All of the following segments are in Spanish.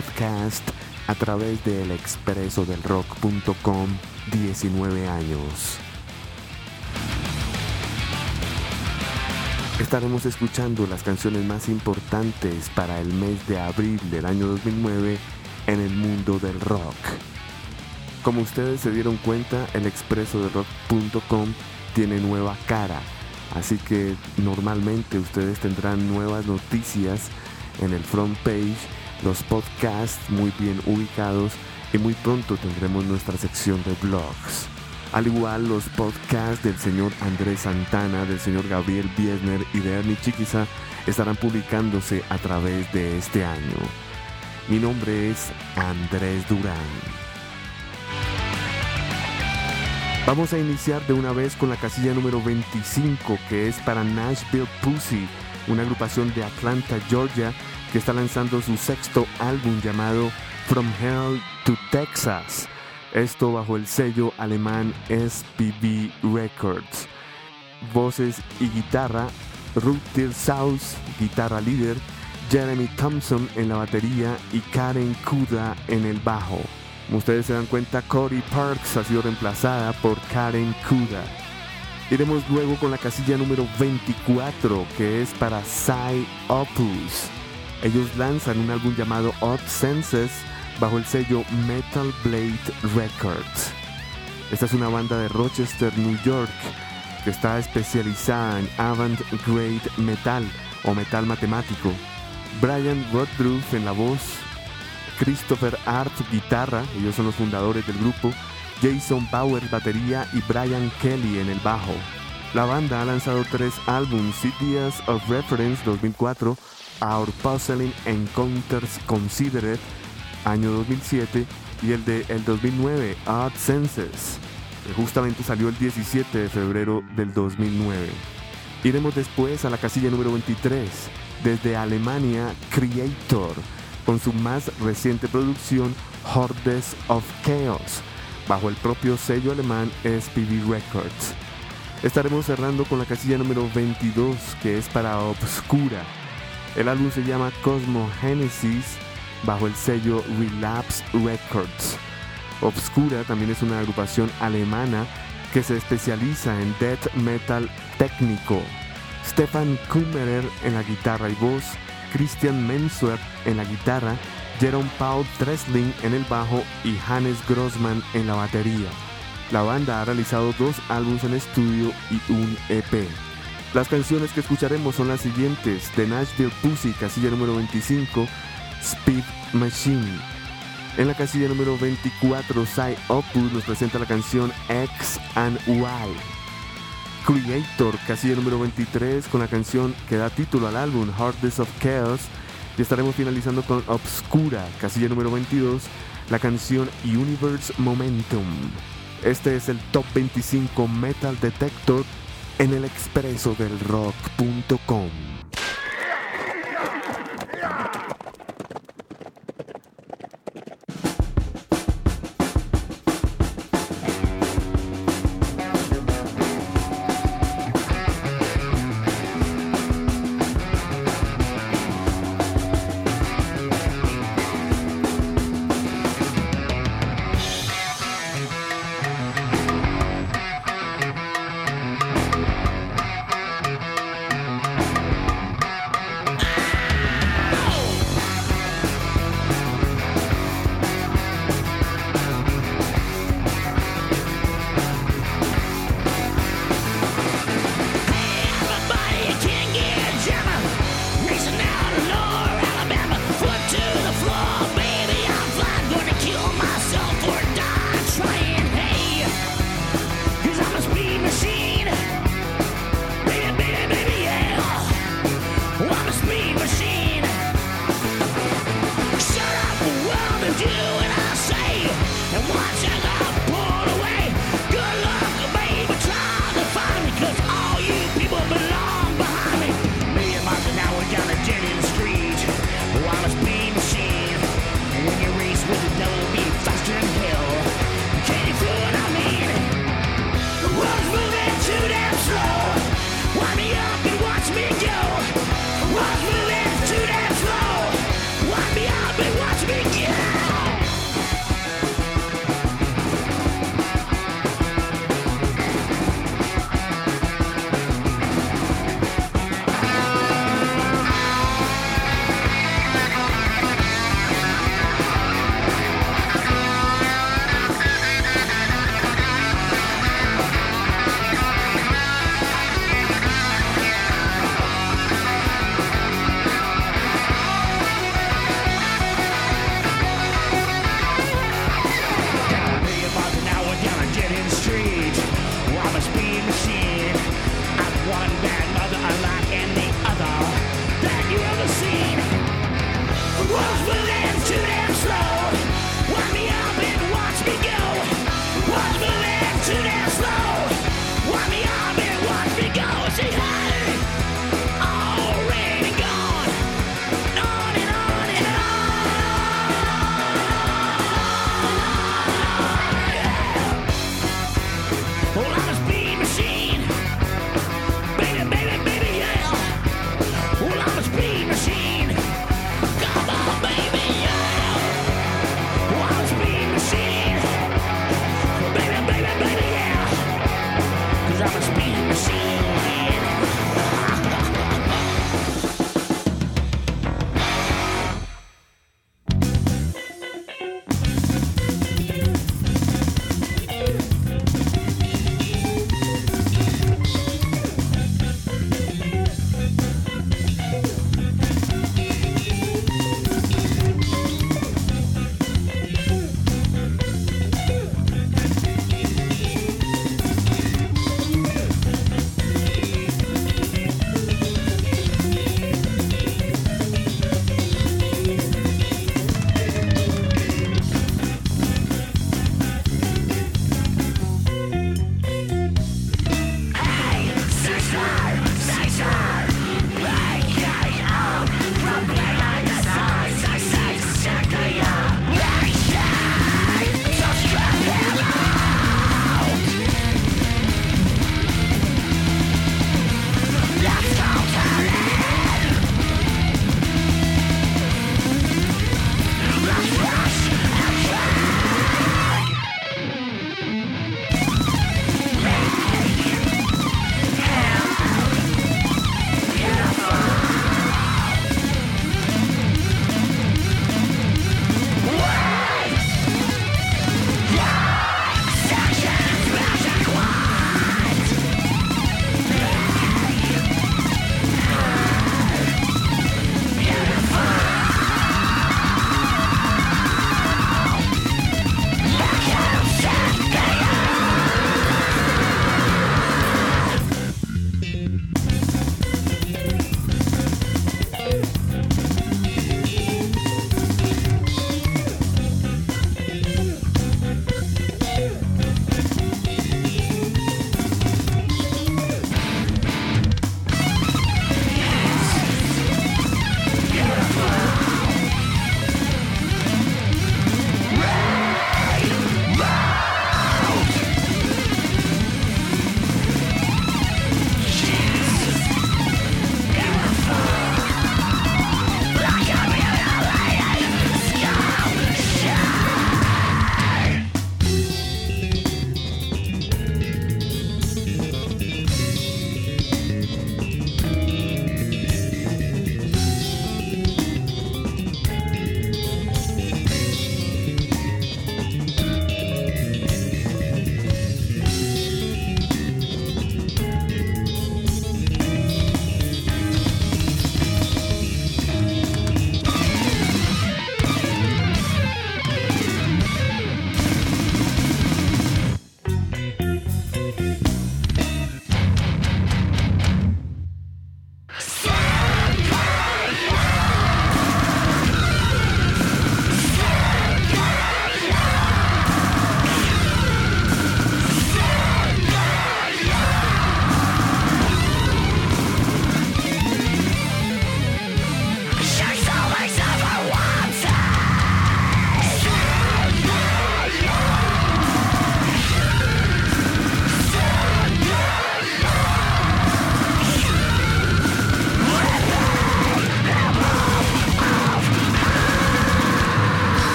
podcast a través del expreso del rock.com 19 años. Estaremos escuchando las canciones más importantes para el mes de abril del año 2009 en el mundo del rock. Como ustedes se dieron cuenta, el expreso del rock.com tiene nueva cara, así que normalmente ustedes tendrán nuevas noticias en el front page, los podcasts muy bien ubicados y muy pronto tendremos nuestra sección de blogs. Al igual los podcasts del señor Andrés Santana, del señor Gabriel Biesner y de Ernie Chiquiza estarán publicándose a través de este año. Mi nombre es Andrés Durán. Vamos a iniciar de una vez con la casilla número 25 que es para Nashville Pussy, una agrupación de Atlanta, Georgia, que está lanzando su sexto álbum llamado From Hell to Texas. Esto bajo el sello alemán SPB Records. Voces y guitarra, Ruth South, guitarra líder, Jeremy Thompson en la batería y Karen Kuda en el bajo. Como ustedes se dan cuenta, Cody Parks ha sido reemplazada por Karen Kuda. Iremos luego con la casilla número 24, que es para Psy Opus. Ellos lanzan un álbum llamado Odd Senses bajo el sello Metal Blade Records. Esta es una banda de Rochester, New York, que está especializada en avant-grade metal o metal matemático. Brian Rodruff en la voz, Christopher Art guitarra, ellos son los fundadores del grupo, Jason Bauer batería y Brian Kelly en el bajo. La banda ha lanzado tres álbumes, Ideas of Reference 2004, Our Puzzling Encounters Considered, año 2007, y el de el 2009, Odd Senses, que justamente salió el 17 de febrero del 2009. Iremos después a la casilla número 23, desde Alemania, Creator, con su más reciente producción, Hordes of Chaos, bajo el propio sello alemán SPV Records. Estaremos cerrando con la casilla número 22, que es para Obscura, el álbum se llama Cosmo Genesis bajo el sello Relapse Records. Obscura también es una agrupación alemana que se especializa en death metal técnico. Stefan Kummerer en la guitarra y voz, Christian Menswer en la guitarra, Jerome Paul Tresling en el bajo y Hannes Grossman en la batería. La banda ha realizado dos álbumes en estudio y un EP. Las canciones que escucharemos son las siguientes: The Nashville Pussy, casilla número 25, Speed Machine. En la casilla número 24, Psy Opus nos presenta la canción X and Y. Creator, casilla número 23, con la canción que da título al álbum Hardest of Chaos. Y estaremos finalizando con Obscura, casilla número 22, la canción Universe Momentum. Este es el Top 25 Metal Detector en el expreso del.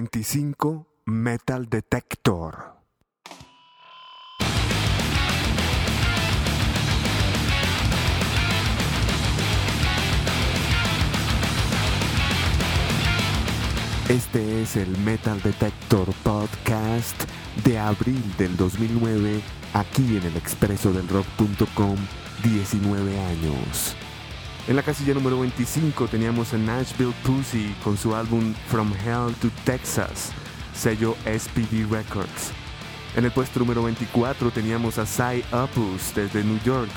25 Metal Detector. Este es el Metal Detector Podcast de abril del 2009, aquí en el expreso del rock.com, 19 años. En la casilla número 25 teníamos a Nashville Pussy con su álbum From Hell to Texas, sello SPV Records. En el puesto número 24 teníamos a Cy Opus desde New York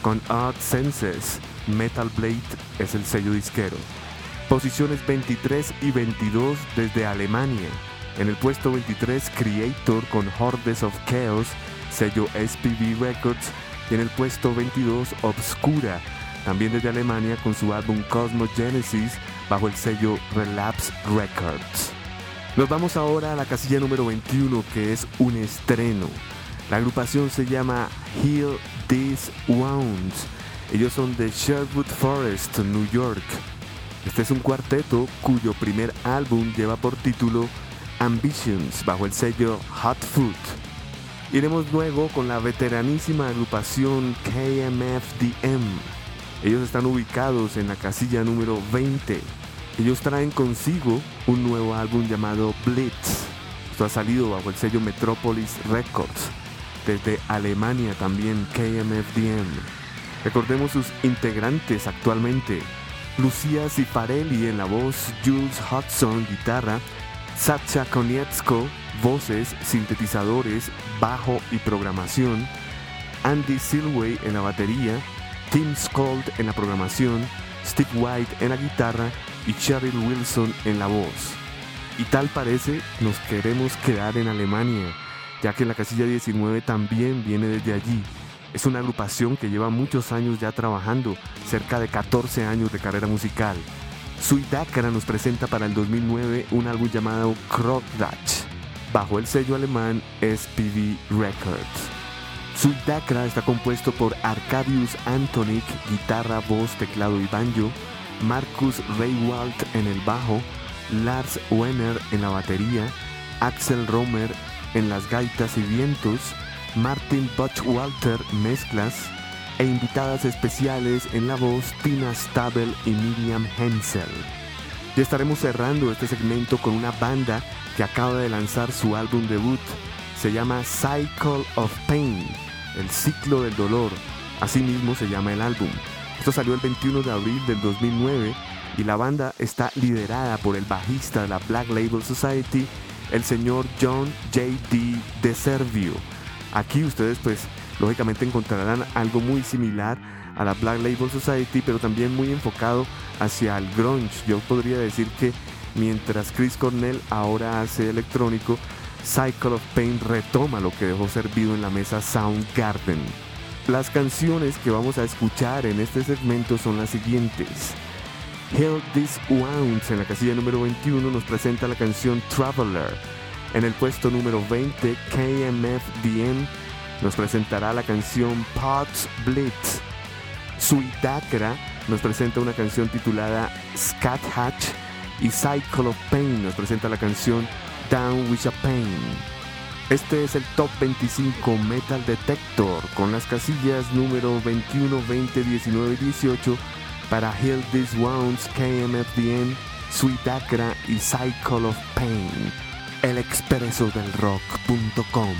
con Odd Senses, Metal Blade es el sello disquero. Posiciones 23 y 22 desde Alemania. En el puesto 23 Creator con Hordes of Chaos, sello SPV Records. Y en el puesto 22 Obscura también desde Alemania con su álbum Cosmos Genesis bajo el sello Relapse Records. Nos vamos ahora a la casilla número 21 que es un estreno. La agrupación se llama Heal These Wounds. Ellos son de Sherwood Forest, New York. Este es un cuarteto cuyo primer álbum lleva por título Ambitions bajo el sello Hot Food. Iremos luego con la veteranísima agrupación KMFDM ellos están ubicados en la casilla número 20. Ellos traen consigo un nuevo álbum llamado Blitz. Esto ha salido bajo el sello Metropolis Records. Desde Alemania también KMFDM. Recordemos sus integrantes actualmente. Lucía Ziparelli en la voz, Jules Hudson guitarra, Sacha Konietzko voces, sintetizadores, bajo y programación, Andy Silway en la batería, Tim Skold en la programación, Steve White en la guitarra y Cheryl Wilson en la voz. Y tal parece, nos queremos quedar en Alemania, ya que la casilla 19 también viene desde allí. Es una agrupación que lleva muchos años ya trabajando, cerca de 14 años de carrera musical. Suidakara nos presenta para el 2009 un álbum llamado Krogdach, bajo el sello alemán SPV Records. Suidakra está compuesto por Arcadius Antonic, guitarra, voz, teclado y banjo, Marcus Reywalt en el bajo, Lars Wenner en la batería, Axel Romer en las gaitas y vientos, Martin Butchwalter mezclas e invitadas especiales en la voz Tina Stabel y Miriam Hensel. Ya estaremos cerrando este segmento con una banda que acaba de lanzar su álbum debut. Se llama Cycle of Pain, el ciclo del dolor. Asimismo se llama el álbum. Esto salió el 21 de abril del 2009 y la banda está liderada por el bajista de la Black Label Society, el señor John J.D. De Servio. Aquí ustedes pues lógicamente encontrarán algo muy similar a la Black Label Society, pero también muy enfocado hacia el grunge. Yo podría decir que mientras Chris Cornell ahora hace electrónico, Cycle of Pain retoma lo que dejó servido en la mesa Soundgarden. Las canciones que vamos a escuchar en este segmento son las siguientes. Hell This Wounds en la casilla número 21 nos presenta la canción Traveler. En el puesto número 20, KMFDM nos presentará la canción Pots Blitz. Suidakra nos presenta una canción titulada Scat Hatch y Cycle of Pain nos presenta la canción Down with a Pain. Este es el Top 25 Metal Detector con las casillas número 21, 20, 19 y 18 para Heal These Wounds, KMFDM, Sweet Acra y Cycle of Pain. El expreso del rock.com.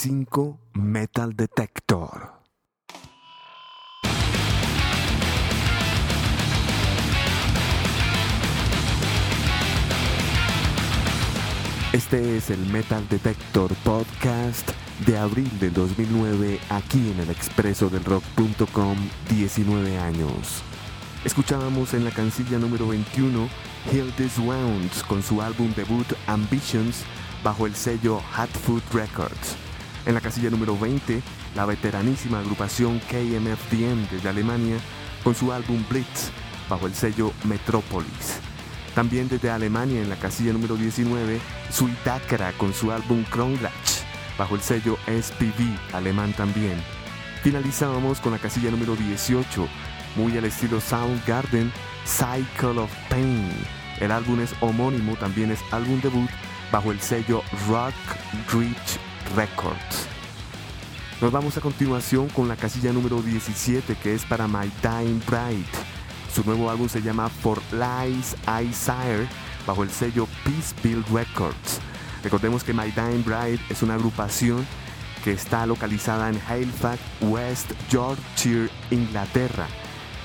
25 Metal Detector. Este es el Metal Detector Podcast de abril del 2009 aquí en el expreso del rock.com 19 años. Escuchábamos en la cancilla número 21 Hill This Wounds con su álbum debut Ambitions bajo el sello Hot Food Records. En la casilla número 20, la veteranísima agrupación KMFDM desde Alemania con su álbum Blitz bajo el sello Metropolis. También desde Alemania en la casilla número 19, Suitakra con su álbum Kronglach bajo el sello SPV alemán también. Finalizábamos con la casilla número 18, muy al estilo Soundgarden, Cycle of Pain. El álbum es homónimo, también es álbum debut bajo el sello Rock Reach Records. Nos vamos a continuación con la casilla número 17 que es para My Dying Bride. Su nuevo álbum se llama For Lies I Sire bajo el sello Peace Records. Recordemos que My Dying Bride es una agrupación que está localizada en Halifax, West Yorkshire, Inglaterra.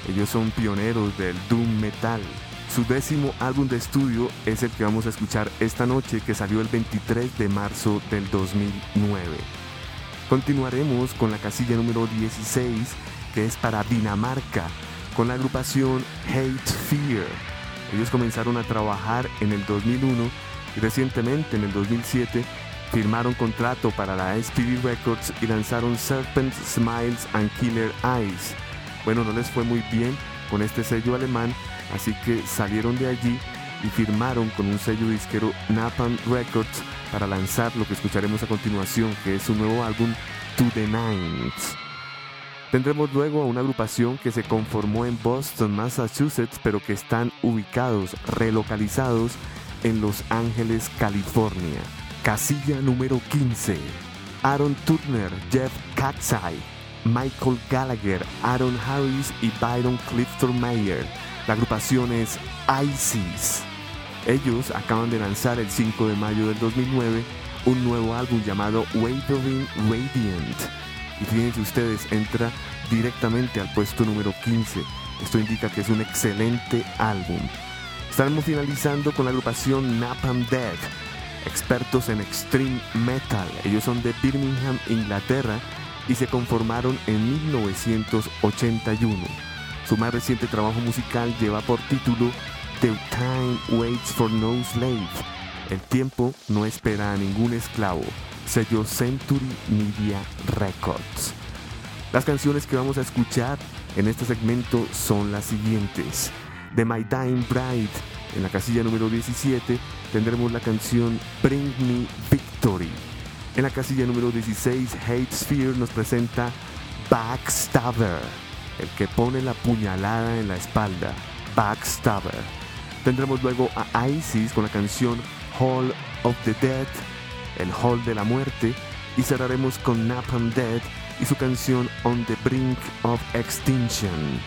Ellos son pioneros del doom metal. Su décimo álbum de estudio es el que vamos a escuchar esta noche que salió el 23 de marzo del 2009. Continuaremos con la casilla número 16 que es para Dinamarca con la agrupación Hate Fear. Ellos comenzaron a trabajar en el 2001 y recientemente en el 2007 firmaron contrato para la SPV Records y lanzaron Serpent Smiles and Killer Eyes. Bueno, no les fue muy bien con este sello alemán Así que salieron de allí y firmaron con un sello disquero Napalm Records para lanzar lo que escucharemos a continuación, que es su nuevo álbum To the Nines. Tendremos luego a una agrupación que se conformó en Boston, Massachusetts, pero que están ubicados, relocalizados en Los Ángeles, California. Casilla número 15. Aaron Turner, Jeff Katzai, Michael Gallagher, Aaron Harris y Byron Clifton Mayer la agrupación es ISIS. Ellos acaban de lanzar el 5 de mayo del 2009 un nuevo álbum llamado Wavering Radiant. Y fíjense ustedes, entra directamente al puesto número 15. Esto indica que es un excelente álbum. Estaremos finalizando con la agrupación Napalm Dead, expertos en extreme metal. Ellos son de Birmingham, Inglaterra, y se conformaron en 1981. Su más reciente trabajo musical lleva por título The Time Waits for No Slave. El tiempo no espera a ningún esclavo. Sello Century Media Records. Las canciones que vamos a escuchar en este segmento son las siguientes. De My Dying Bride, en la casilla número 17, tendremos la canción Bring Me Victory. En la casilla número 16, Hate Sphere nos presenta Backstabber el que pone la puñalada en la espalda, Backstabber. Tendremos luego a Isis con la canción Hall of the Dead, el Hall de la Muerte, y cerraremos con Napalm Dead y su canción On the Brink of Extinction.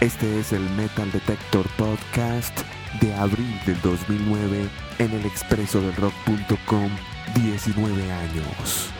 Este es el Metal Detector Podcast de abril del 2009 en el expreso del rock.com 19 años.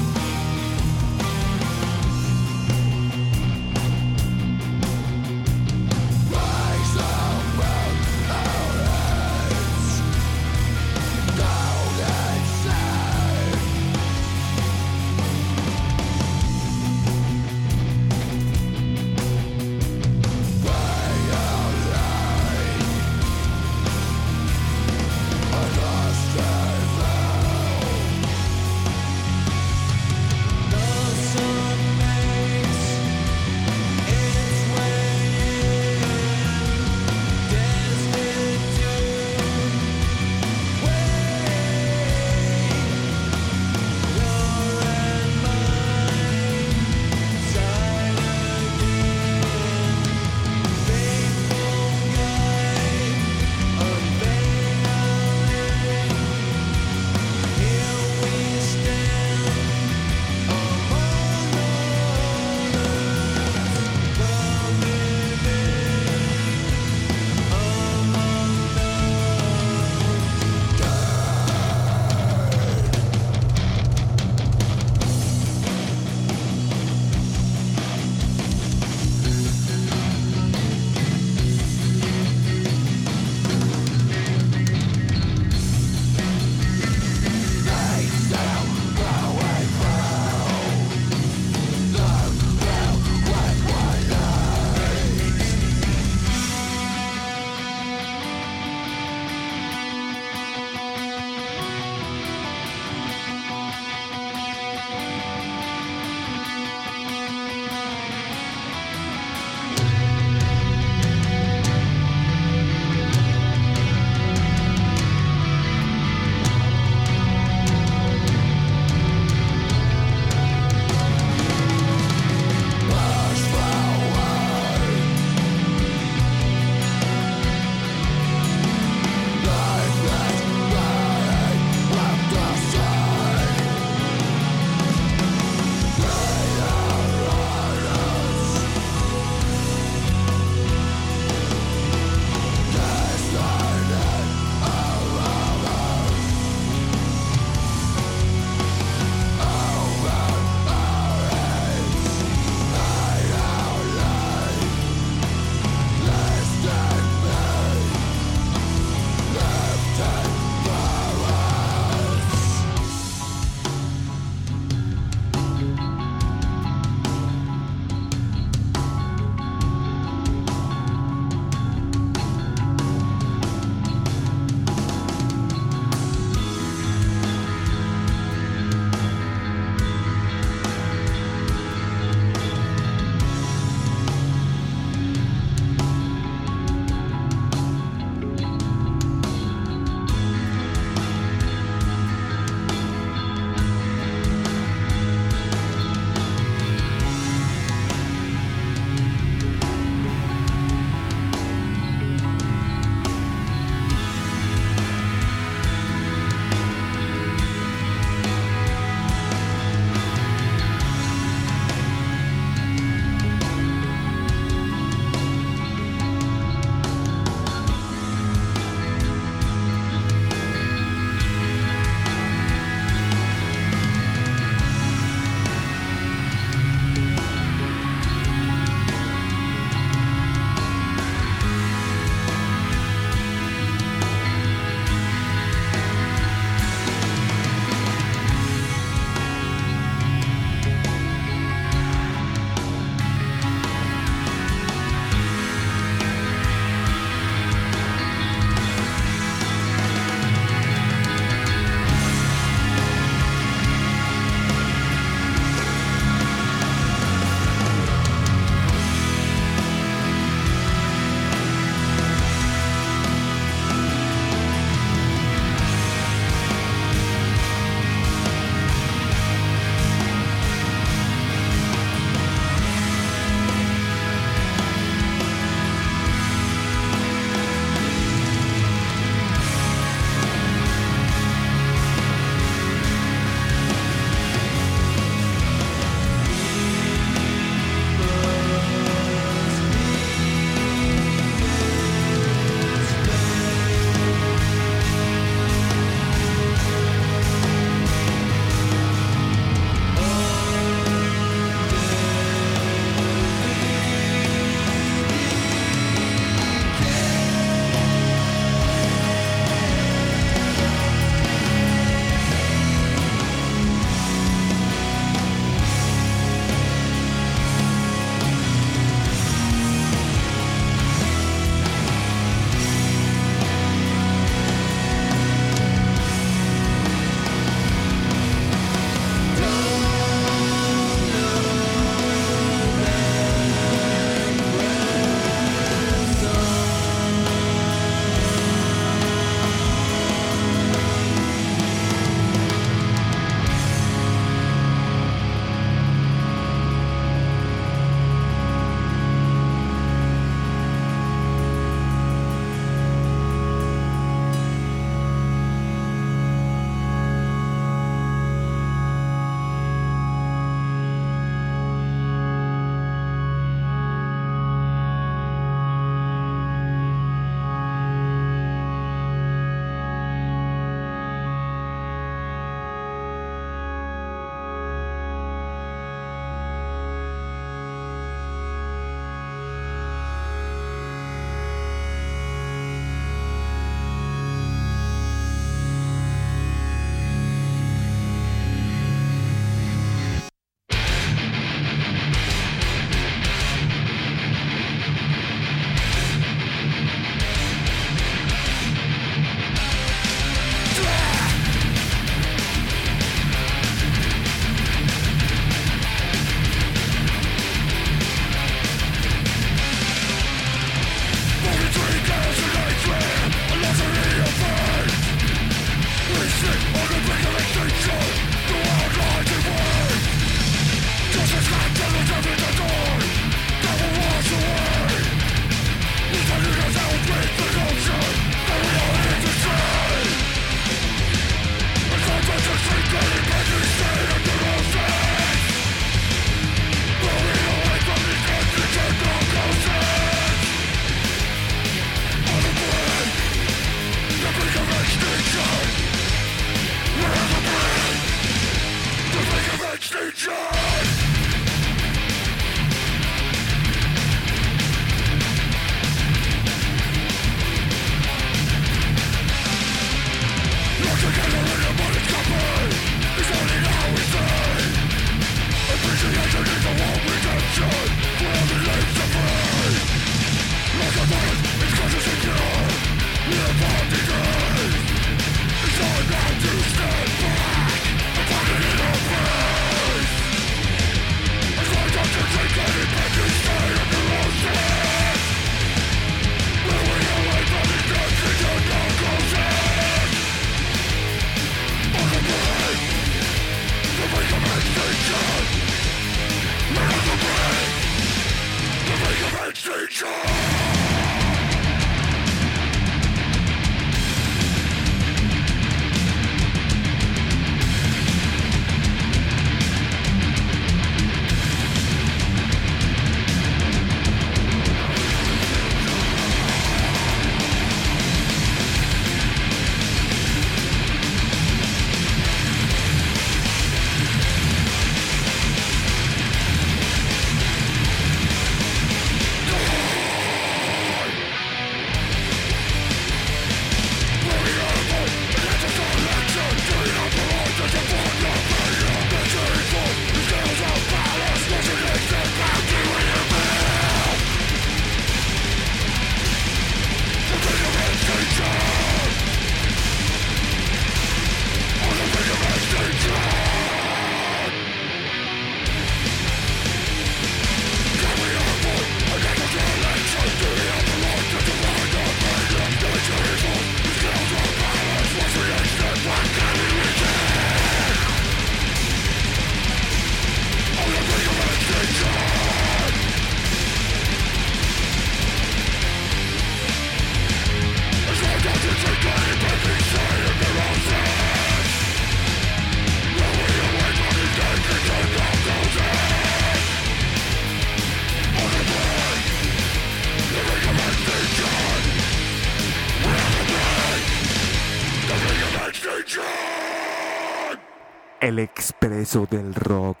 elexpresodelrock.com.